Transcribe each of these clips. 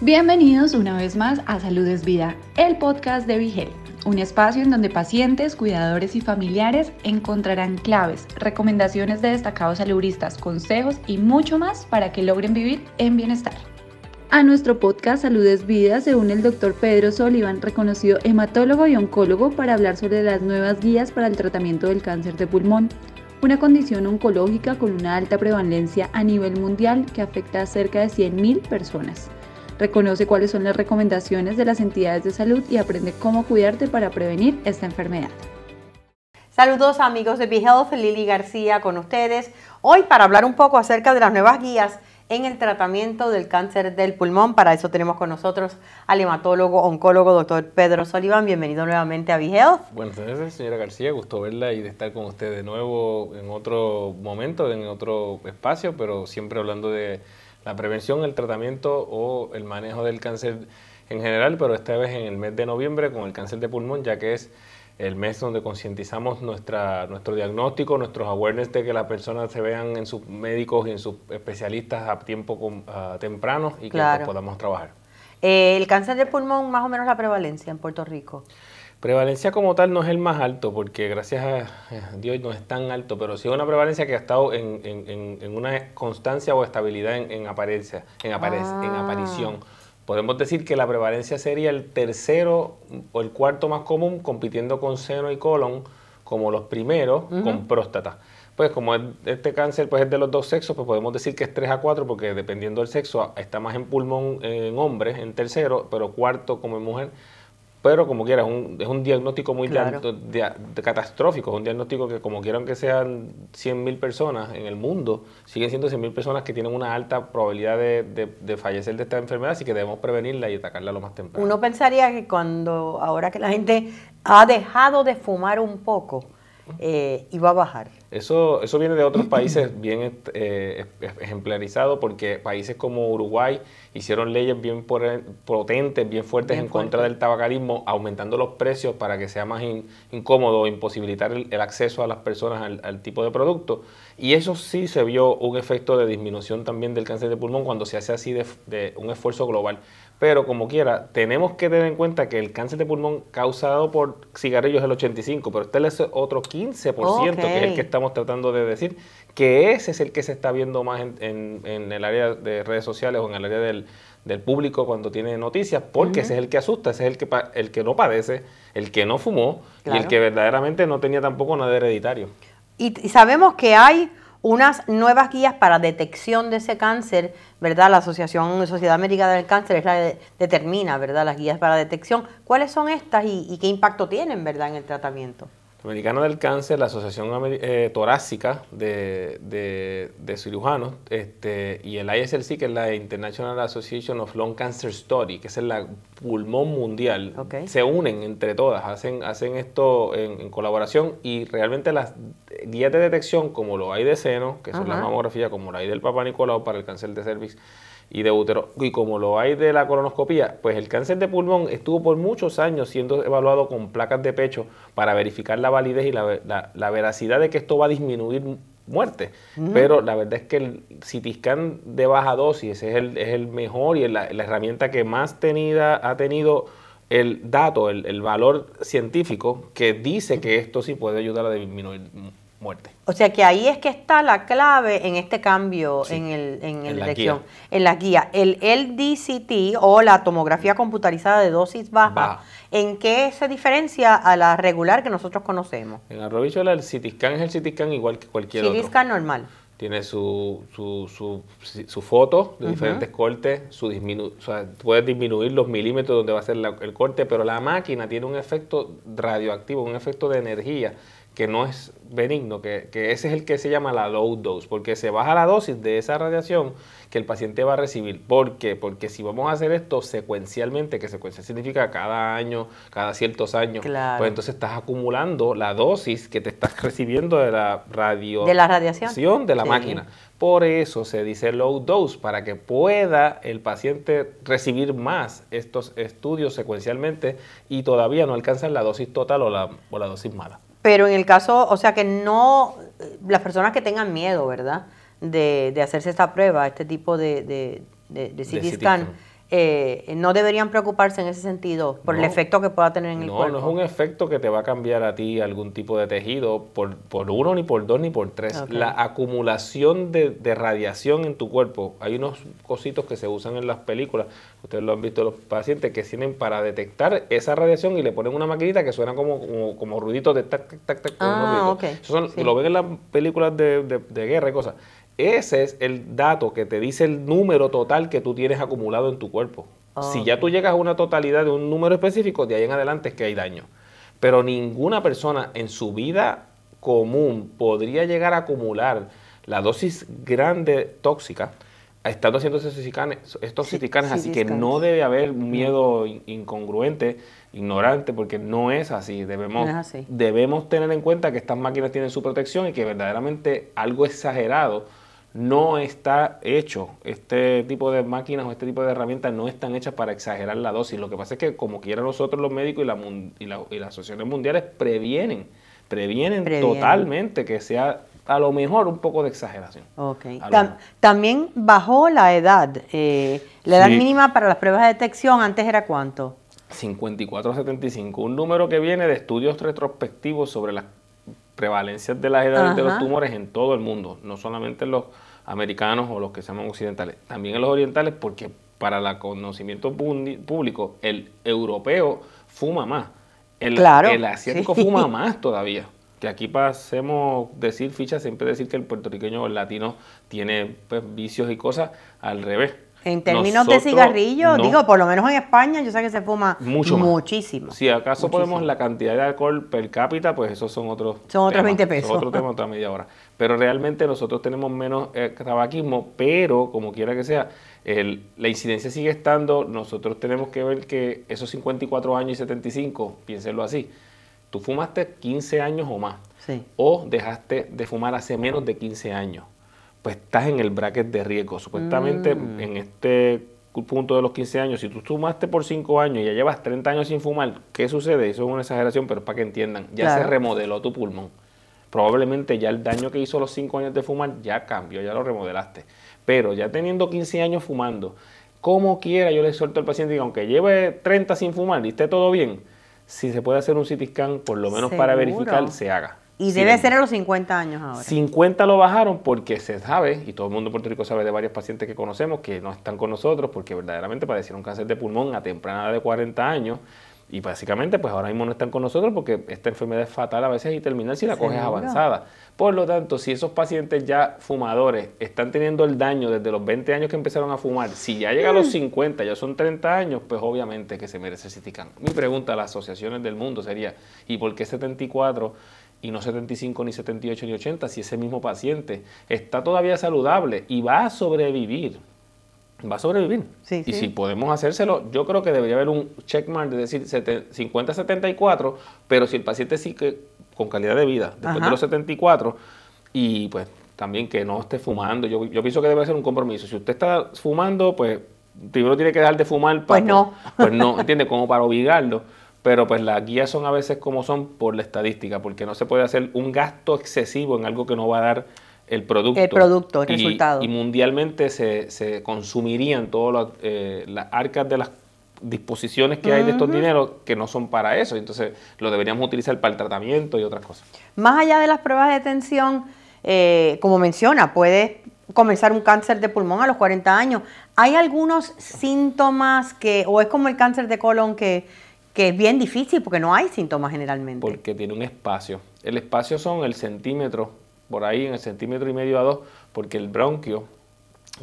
Bienvenidos una vez más a Salud es Vida, el podcast de Vigel, un espacio en donde pacientes, cuidadores y familiares encontrarán claves, recomendaciones de destacados saludistas, consejos y mucho más para que logren vivir en bienestar. A nuestro podcast Salud es Vida se une el doctor Pedro Sullivan, reconocido hematólogo y oncólogo, para hablar sobre las nuevas guías para el tratamiento del cáncer de pulmón, una condición oncológica con una alta prevalencia a nivel mundial que afecta a cerca de 100.000 personas. Reconoce cuáles son las recomendaciones de las entidades de salud y aprende cómo cuidarte para prevenir esta enfermedad. Saludos amigos de BeHealth, Lili García con ustedes. Hoy para hablar un poco acerca de las nuevas guías en el tratamiento del cáncer del pulmón. Para eso tenemos con nosotros al hematólogo, oncólogo, doctor Pedro Sullivan. Bienvenido nuevamente a BeHealth. Buenas tardes, señora García. Gusto verla y de estar con usted de nuevo en otro momento, en otro espacio, pero siempre hablando de la prevención, el tratamiento o el manejo del cáncer en general, pero esta vez en el mes de noviembre con el cáncer de pulmón, ya que es el mes donde concientizamos nuestra, nuestro diagnóstico, nuestros awareness de que las personas se vean en sus médicos y en sus especialistas a tiempo temprano y que pues, podamos trabajar. Eh, el cáncer de pulmón, más o menos la prevalencia en Puerto Rico. Prevalencia como tal no es el más alto, porque gracias a Dios no es tan alto, pero sí es una prevalencia que ha estado en, una constancia o estabilidad en, apariencia, en, en ah. aparición. Podemos decir que la prevalencia sería el tercero o el cuarto más común, compitiendo con seno y colon como los primeros, con próstata. Pues como este cáncer pues, es de los dos sexos, pues podemos decir que es 3 a 4, porque dependiendo del sexo, está más en pulmón en hombres, en tercero, pero cuarto como en mujer pero como quiera, es un, es un diagnóstico muy catastrófico, es un diagnóstico que como quieran que sean 100.000 personas en el mundo, siguen siendo 100.000 personas que tienen una alta probabilidad de, fallecer de esta enfermedad, así que debemos prevenirla y atacarla lo más temprano. Uno pensaría que cuando, ahora que la gente ha dejado de fumar un poco, eh, iba a bajar. Eso, eso viene de otros países bien eh, ejemplarizado porque países como Uruguay hicieron leyes bien potentes, bien fuertes en contra del tabacarismo, aumentando los precios para que sea más incómodo, imposibilitar el, acceso a las personas al, tipo de producto. Y eso sí se vio un efecto de disminución también del cáncer de pulmón cuando se hace así de un esfuerzo global. Pero como quiera, tenemos que tener en cuenta que el cáncer de pulmón causado por cigarrillos es el 85, pero este es otro 15%, que es el que estamos tratando de decir, que ese es el que se está viendo más en, el área de redes sociales o en el área del, público cuando tiene noticias, porque ese es el que asusta, ese es el que, el que no padece, el que no fumó y el que verdaderamente no tenía tampoco nada hereditario. y sabemos que hay unas nuevas guías para detección de ese cáncer, ¿verdad? La Asociación Sociedad Americana del Cáncer es la que determina, ¿verdad? Las guías para detección. ¿Cuáles son estas y, qué impacto tienen, ¿verdad? En el tratamiento. Americana del Cáncer, la Asociación eh, Torácica de, de, Cirujanos, este, y el ISLC, que es la International Association of Lung Cancer Study, que es el pulmón mundial, se unen entre todas, hacen, hacen esto en, colaboración y realmente las guías de detección, como lo hay de seno, que son la mamografía, como lo hay del Papa Nicolau para el cáncer de cervix, y de útero. Y como lo hay de la colonoscopía, pues el cáncer de pulmón estuvo por muchos años siendo evaluado con placas de pecho para verificar la validez y la, veracidad de que esto va a disminuir muerte. Pero la verdad es que el CT scan de baja dosis es el, es el mejor y la, la herramienta que más tenida, ha tenido el dato, el, el, valor científico que dice que esto sí puede ayudar a disminuir muerte. O sea que ahí es que está la clave en este cambio en, el, en, en, la guía. en la guía. El LDCT o la tomografía computarizada de dosis baja, ¿en qué se diferencia a la regular que nosotros conocemos? En Arrobichola el CT scan es el CT scan igual que cualquier otro. CT scan normal. Tiene su, su, su, su foto de diferentes cortes, su disminu o sea, puedes disminuir los milímetros donde va a ser el corte, pero la máquina tiene un efecto radioactivo, un efecto de energía que no es benigno, que, ese es el que se llama la low dose, porque se baja la dosis de esa radiación que el paciente va a recibir. ¿Por qué? Porque si vamos a hacer esto secuencialmente, que secuencia significa cada año, cada ciertos años, pues entonces estás acumulando la dosis que te estás recibiendo de la radio de la radiación de la máquina. Por eso se dice low dose, para que pueda el paciente recibir más estos estudios secuencialmente y todavía no alcanzan la dosis total o la, o la dosis mala. Pero en el caso, o sea que no, las personas que tengan miedo, ¿verdad? De, de hacerse esta prueba, este tipo de, de, de, CT scan, eh, no deberían preocuparse en ese sentido por el No. efecto que pueda tener en el No, cuerpo. no es un efecto que te va a cambiar a ti algún tipo de tejido por, por uno, ni por dos, ni por tres. La acumulación de, de radiación en tu cuerpo, hay unos cositos que se usan en las películas, ustedes lo han visto los pacientes, que tienen para detectar esa radiación y le ponen una maquinita que suena como, como, como ruiditos de tac, tac, tac, tac. Ah, ruiditos. ok, Esos son- sí. Lo ven en las películas de, de- de guerra y cosas. Ese es el dato que te dice el número total que tú tienes acumulado en tu cuerpo. Si ya tú llegas a una totalidad de un número específico, de ahí en adelante es que hay daño. Pero ninguna persona en su vida común podría llegar a acumular la dosis grande tóxica estando haciendo estos cisticanes, estos Sí, cisticanes, así que no debe haber miedo in- incongruente, ignorante, porque no es así. Debemos, No es así. debemos tener en cuenta que estas máquinas tienen su protección y que verdaderamente algo exagerado no está hecho. Este tipo de máquinas o este tipo de herramientas no están hechas para exagerar la dosis. Lo que pasa es que como quiera nosotros los médicos y, la, y, la- y las asociaciones mundiales previenen, previenen, Previenen. totalmente que sea a lo mejor un poco de exageración. Ok. A lo Tam- mejor. también bajó la edad. eh, la edad Sí. mínima para las pruebas de detección antes era cuánto? 54 a 75, un número que viene de estudios retrospectivos sobre las prevalencias de las edades de los tumores en todo el mundo, no solamente en los americanos o los que se llaman occidentales, también en los orientales, porque para el conocimiento público, el europeo fuma más, el, Claro, el asiático sí. fuma más todavía. Que aquí pasemos decir fichas, siempre decir que el puertorriqueño o el latino tiene pues, vicios y cosas al revés. En términos de cigarrillo, no. digo, por lo menos en España, yo sé que se fuma Mucho más. muchísimo. Si acaso Muchísimo. podemos la cantidad de alcohol per cápita, pues esos son otros Son otros temas, 20 pesos. Son otro tema, otra media hora. Pero realmente nosotros tenemos menos eh, tabaquismo, pero como quiera que sea, el- la incidencia sigue estando. Nosotros tenemos que ver que esos 54 años y 75, piénsenlo así, tú fumaste 15 años o más, Sí. o dejaste de fumar hace menos de 15 años, pues estás en el bracket de riesgo. Supuestamente Mm. en este punto de los 15 años, si tú fumaste por 5 años y ya llevas 30 años sin fumar, ¿qué sucede? Eso es una exageración, pero es para que entiendan, ya se remodeló tu pulmón. Probablemente ya el daño que hizo los 5 años de fumar ya cambió, ya lo remodelaste. Pero ya teniendo 15 años fumando, como quiera, yo le suelto al paciente que aunque lleve 30 sin fumar y esté todo bien, si se puede hacer un CT scan, por lo menos para verificar, se haga. Y debe ser a los 50 años ahora. 50 lo bajaron porque se sabe, y todo el mundo en Puerto Rico sabe de varios pacientes que conocemos que no están con nosotros porque verdaderamente padecieron cáncer de pulmón a temprana edad de 40 años y básicamente pues ahora mismo no están con nosotros porque esta enfermedad es fatal a veces y terminal si la coges avanzada. Por lo tanto, si esos pacientes ya fumadores están teniendo el daño desde los 20 años que empezaron a fumar, si ya llega a Mm. los 50, ya son 30 años, pues obviamente que se merece scan. Mi pregunta a las asociaciones del mundo sería, ¿y por qué 74 y no 75, ni 78, ni 80, si ese mismo paciente está todavía saludable y va a sobrevivir? Va a sobrevivir. Sí, y sí. si podemos hacérselo, yo creo que debería haber un checkmark de decir 50-74, pero si el paciente sigue con calidad de vida después Ajá. de los 74 y pues también que no esté fumando, yo, yo pienso que debe ser un compromiso. Si usted está fumando, pues primero tiene que dejar de fumar. Pues no. Pues no, ¿entiende? Como para obligarlo. Pero pues las guías son a veces como son por la estadística, porque no se puede hacer un gasto excesivo en algo que no va a dar el producto. El producto, el Y- resultado. Y mundialmente se, se consumirían todas las, eh, las arcas de las disposiciones que hay de estos dineros que no son para eso. Entonces lo deberíamos utilizar para el tratamiento y otras cosas. Más allá de las pruebas de detención, eh, como menciona, puede comenzar un cáncer de pulmón a los 40 años. ¿Hay algunos síntomas que, o es como el cáncer de colon que, que es bien difícil porque no hay síntomas generalmente? porque tiene un espacio. El espacio son el centímetro, por ahí en el centímetro y medio a dos, porque el bronquio,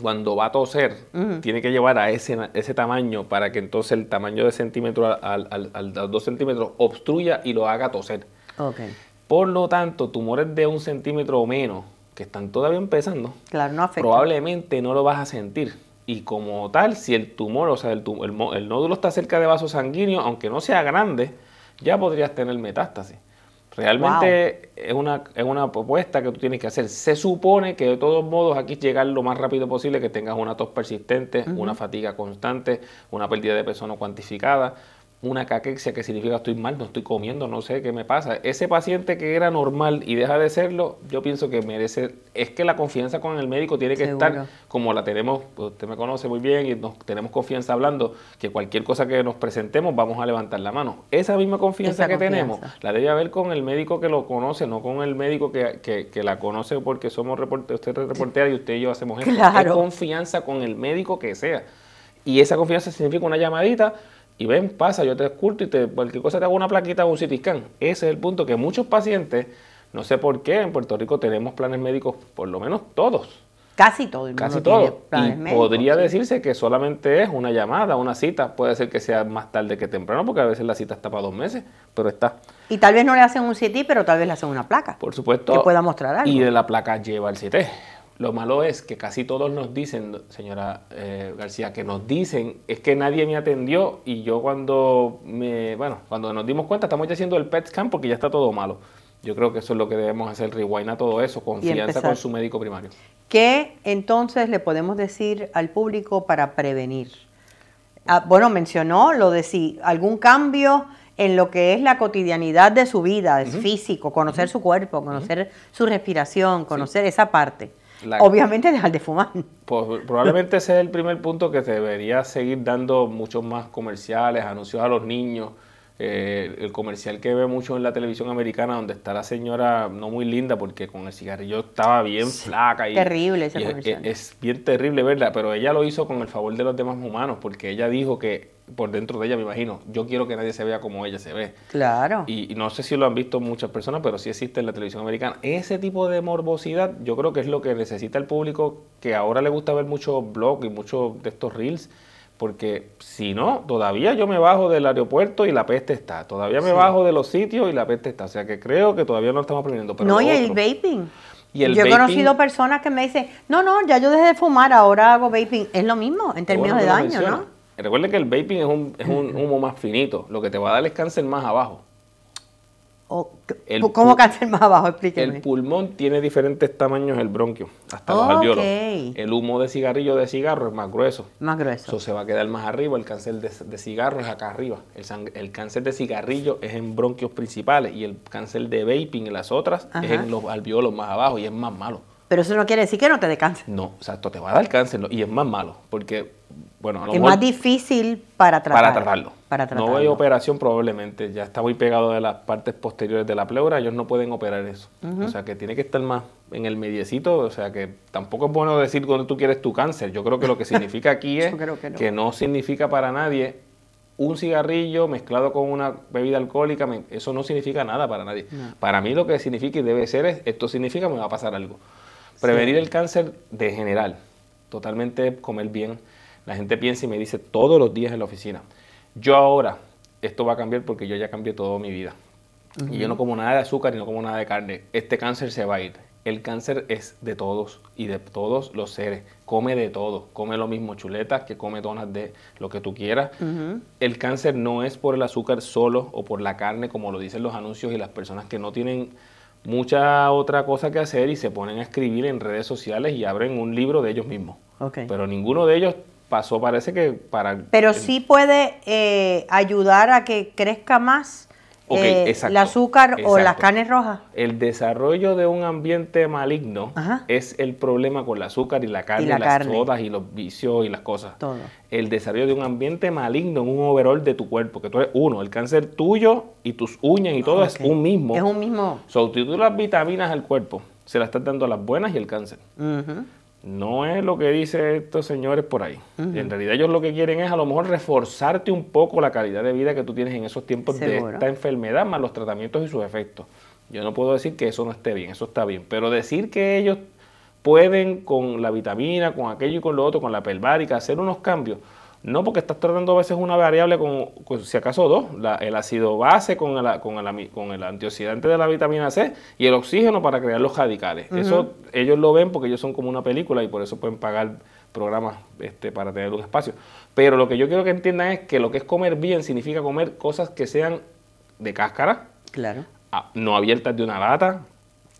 cuando va a toser, tiene que llevar a ese, ese tamaño para que entonces el tamaño de centímetro al, al, dos centímetros obstruya y lo haga toser. Ok, Por lo tanto, tumores de un centímetro o menos, que están todavía empezando, claro, no probablemente no lo vas a sentir. Y como tal, si el tumor, o sea, el, tu- el mo- el nódulo está cerca de vaso sanguíneo, aunque no sea grande, ya podrías tener metástasis. Realmente es, una, es una propuesta que tú tienes que hacer. Se supone que de todos modos aquí llegar lo más rápido posible, que tengas una tos persistente, una fatiga constante, una pérdida de peso no cuantificada. Una caquexia que significa estoy mal, no estoy comiendo, no sé qué me pasa. Ese paciente que era normal y deja de serlo, yo pienso que merece, es que la confianza con el médico tiene que estar como la tenemos, usted me conoce muy bien y nos tenemos confianza hablando, que cualquier cosa que nos presentemos vamos a levantar la mano. Esa misma confianza que tenemos la debe haber con el médico que lo conoce, no con el médico que, la conoce porque somos reporteros, usted es reportera y usted y yo hacemos esto. Es confianza con el médico que sea. Y esa confianza significa una llamadita y ven, pasa, yo te esculto y te, cualquier cosa te hago una plaquita o un CT scan. Ese es el punto que muchos pacientes, no sé por qué, en Puerto Rico tenemos planes médicos, por lo menos todos. Casi todo el mundo Casi todo. y podría decirse que solamente es una llamada, una cita. Puede ser que sea más tarde que temprano, porque a veces la cita está para dos meses, pero está. Y tal vez no le hacen un CT, pero tal vez le hacen una placa. Por supuesto. Que pueda mostrar algo. Y de la placa lleva el CT. Lo malo es que casi todos nos dicen, señora eh, García, que nos dicen es que nadie me atendió y yo cuando me, bueno, cuando nos dimos cuenta estamos ya haciendo el PET scan porque ya está todo malo. Yo creo que eso es lo que debemos hacer, rewind a todo eso, confianza con su médico primario. ¿Qué entonces le podemos decir al público para prevenir? Ah, bueno, mencionó lo de si algún cambio en lo que es la cotidianidad de su vida, es físico, conocer su cuerpo, conocer su respiración, conocer esa parte. Obviamente dejar de fumar. Pues, probablemente ese es el primer punto que se debería seguir dando muchos más comerciales, anuncios a los niños. Eh, el comercial que ve mucho en la televisión americana donde está la señora no muy linda porque con el cigarrillo estaba bien flaca y terrible ese comercial. Es, es, bien terrible verdad pero ella lo hizo con el favor de los demás humanos porque ella dijo que por dentro de ella, me imagino. Yo quiero que nadie se vea como ella se ve. Claro. Y, no sé si lo han visto muchas personas, pero sí existe en la televisión americana. Ese tipo de morbosidad, yo creo que es lo que necesita el público, que ahora le gusta ver muchos blogs y muchos de estos reels, porque si no, todavía yo me bajo del aeropuerto y la peste está. Todavía me bajo de los sitios y la peste está. O sea que creo que todavía no estamos aprendiendo. Pero no, y el vaping. yo he conocido personas que me dicen, no, no, ya yo dejé de fumar, ahora hago vaping. Es lo mismo en términos de daño, ¿no? Recuerde que el vaping es un, es un humo más finito. Lo que te va a dar es cáncer más abajo. ¿Cómo cáncer más abajo? Explíqueme. El pulmón tiene diferentes tamaños, el bronquio, hasta los alveolos. El humo de cigarrillo de cigarro es más grueso. Más grueso. Eso se va a quedar más arriba. El cáncer de, cigarro es acá arriba. El, cáncer de cigarrillo es en bronquios principales y el cáncer de vaping en las otras es en los alveolos más abajo y es más malo. Pero eso no quiere decir que no te dé cáncer. No, exacto, te va a dar cáncer y es más malo porque bueno, es más difícil para tratarlo. Para tratarlo. No hay operación probablemente, ya está muy pegado de las partes posteriores de la pleura, ellos no pueden operar eso. O sea que tiene que estar más en el mediecito, o sea que tampoco es bueno decir cuando tú quieres tu cáncer. Yo creo que lo que significa aquí es que, no. significa para nadie un cigarrillo mezclado con una bebida alcohólica, eso no significa nada para nadie. Para mí lo que significa y debe ser es, esto significa me va a pasar algo. Prevenir el cáncer de general, totalmente comer bien, la gente piensa y me dice todos los días en la oficina, yo ahora, esto va a cambiar porque yo ya cambié toda mi vida. Y yo no como nada de azúcar y no como nada de carne. Este cáncer se va a ir. El cáncer es de todos y de todos los seres. Come de todo. Come lo mismo chuletas que come donas de lo que tú quieras. El cáncer no es por el azúcar solo o por la carne, como lo dicen los anuncios y las personas que no tienen mucha otra cosa que hacer y se ponen a escribir en redes sociales y abren un libro de ellos mismos. Pero ninguno de ellos pasó, parece que para... Pero sí puede eh, ayudar a que crezca más eh, el azúcar o las carnes rojas. El desarrollo de un ambiente maligno es el problema con el azúcar y la carne, y las sodas y los vicios y las cosas. Todo. El desarrollo de un ambiente maligno en un overall de tu cuerpo, que tú eres uno, el cáncer tuyo y tus uñas y todo es un mismo. Es un mismo. So, tú las vitaminas al cuerpo, se las estás dando a las buenas y el cáncer. No es lo que dicen estos señores por ahí. En realidad ellos lo que quieren es a lo mejor reforzarte un poco la calidad de vida que tú tienes en esos tiempos de esta enfermedad, más los tratamientos y sus efectos. Yo no puedo decir que eso no esté bien, eso está bien, pero decir que ellos pueden con la vitamina, con aquello y con lo otro, con la pelvárica, hacer unos cambios, no, porque estás tratando a veces una variable con, si acaso dos, el ácido base con el, con, el, con el antioxidante de la vitamina C y el oxígeno para crear los radicales. Eso ellos lo ven porque ellos son como una película y por eso pueden pagar programas este, para tener un espacio. Pero lo que yo quiero que entiendan es que lo que es comer bien significa comer cosas que sean de cáscara, claro. no abiertas de una lata,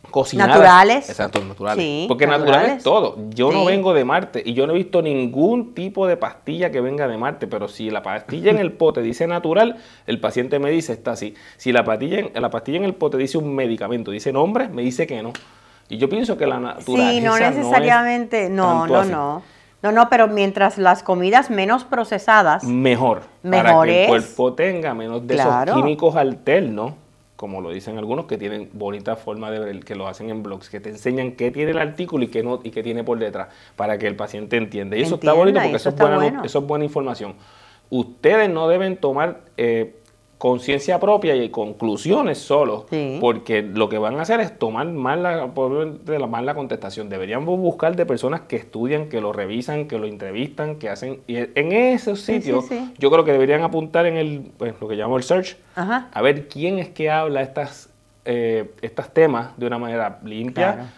cocinadas. Naturales. Exacto, naturales. Sí, Porque natural naturales. es todo. Yo no vengo de Marte y yo no he visto ningún tipo de pastilla que venga de Marte, pero si la pastilla en el pote dice natural, el paciente me dice está así. Si la pastilla en, la pastilla en el pote dice un medicamento, dice nombre, me dice que no. Y yo pienso que la naturaleza Sí, no es necesariamente, no, tanto no, así. no. No, no, pero mientras las comidas menos procesadas, Mejor. para Mejor que el es. cuerpo tenga menos de Claro. esos químicos alternos, como lo dicen algunos que tienen bonita forma de ver, que lo hacen en blogs, que te enseñan qué tiene el artículo y qué no y qué tiene por detrás, para que el paciente entienda. Y eso está bonito porque eso eso, es buena, no- bueno. eso es buena información. Ustedes no deben tomar eh, conciencia propia y conclusiones solos, Sí. porque lo que van a hacer es tomar mal la, mal la contestación. Deberían buscar de personas que estudian, que lo revisan, que lo entrevistan, que hacen... Y en esos sí, sitios, sí. yo creo que deberían apuntar en el, pues, lo que llamamos el search, Ajá. a ver quién es que habla estas, eh, estos temas de una manera limpia, Claro.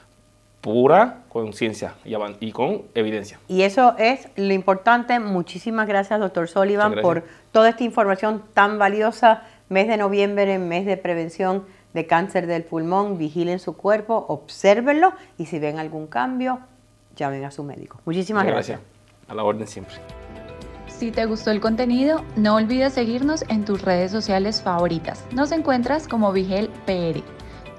Pura, con ciencia y, y con evidencia. Y eso es lo importante. Muchísimas gracias, doctor Sullivan, por gracias. toda esta información tan valiosa. Mes de noviembre, mes de prevención de cáncer del pulmón. Vigilen su cuerpo, obsérvenlo y si ven algún cambio, llamen a su médico. Muchísimas Muchas gracias. A la orden siempre. Si te gustó el contenido, no olvides seguirnos en tus redes sociales favoritas. Nos encuentras como Vigel PR.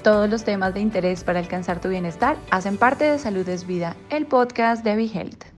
Todos los temas de interés para alcanzar tu bienestar hacen parte de Salud es Vida, el podcast de Vigelte.